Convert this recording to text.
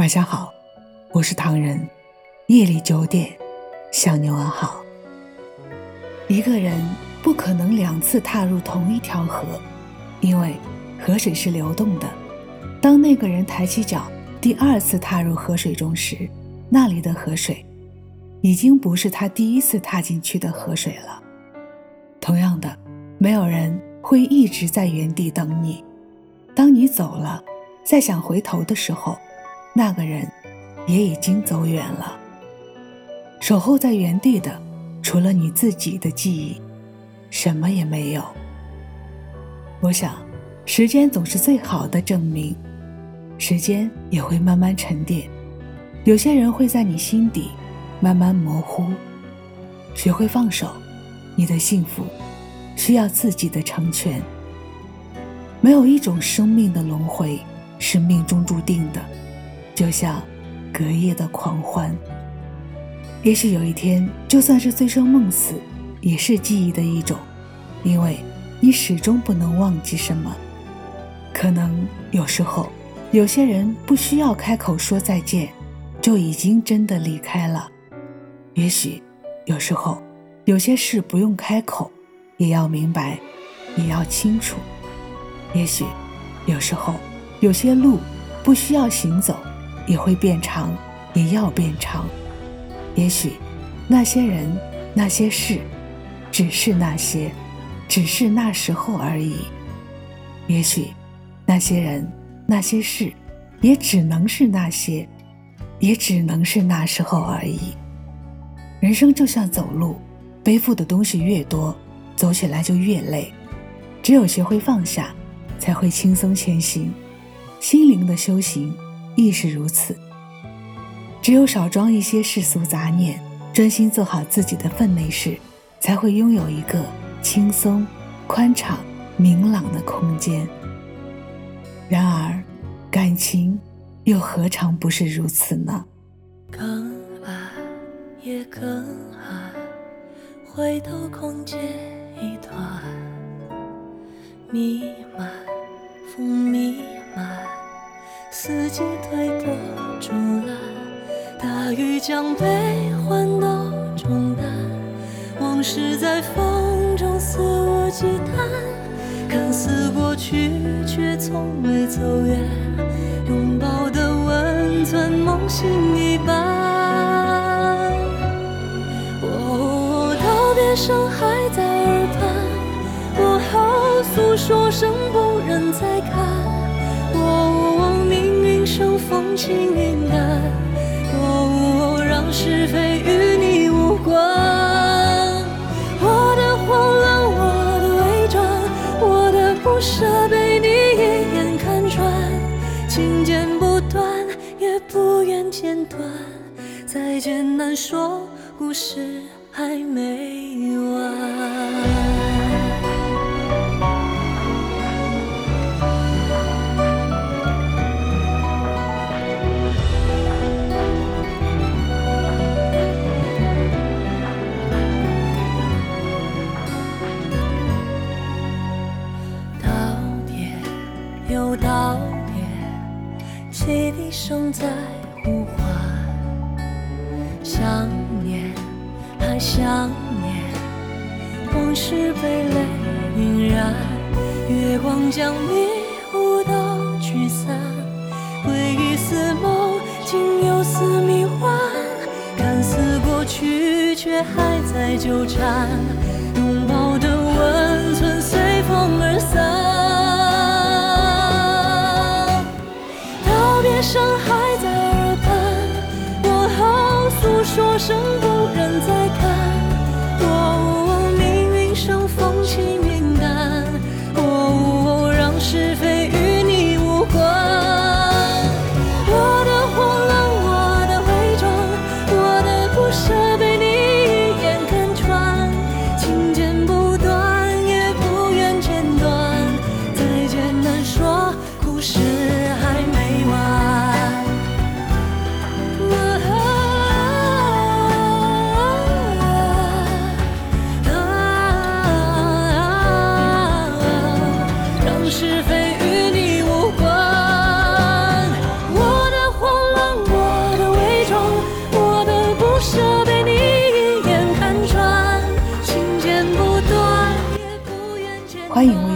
晚上好，我是唐人。夜里九点，向你问好。一个人不可能两次踏入同一条河，因为河水是流动的。当那个人抬起脚，第二次踏入河水中时，那里的河水已经不是他第一次踏进去的河水了。同样的，没有人会一直在原地等你。当你走了，再想回头的时候，那个人也已经走远了。守候在原地的，除了你自己的记忆，什么也没有。我想，时间总是最好的证明。时间也会慢慢沉淀，有些人会在你心底慢慢模糊。学会放手，你的幸福需要自己的成全。没有一种生命的轮回是命中注定的，就像隔夜的狂欢。也许有一天，就算是醉生梦死，也是记忆的一种，因为你始终不能忘记什么。可能有时候，有些人不需要开口说再见，就已经真的离开了。也许有时候，有些事不用开口，也要明白，也要清楚。也许有时候，有些路不需要行走，也会变长，也要变长。也许，那些人、那些事，只是那些，只是那时候而已。也许，那些人、那些事，也只能是那些，也只能是那时候而已。人生就像走路，背负的东西越多，走起来就越累。只有学会放下，才会轻松前行。心灵的修行亦是如此。只有少装一些世俗杂念，专心做好自己的分内事，才会拥有一个轻松、宽敞、明朗的空间。然而，感情又何尝不是如此呢？更爱也更爱，回头空间一团，弥漫风弥，四季推波助澜。大雨将悲欢都冲淡，往事在风中肆无忌惮，看似过去，却从未走远。拥抱的温存，梦醒一半。哦，道别声还在耳畔，过后诉说声不忍再生风轻云淡。是非与你无关，我的慌乱，我的伪装，我的不舍被你一眼看穿，情剪不断，也不愿剪断，再见难说，故事还没完。又道别，汽笛声在呼唤，想念还想念，往事被泪晕染，月光将迷雾都驱散，回忆似梦，竟又似迷幻，看似过去，却还在纠缠，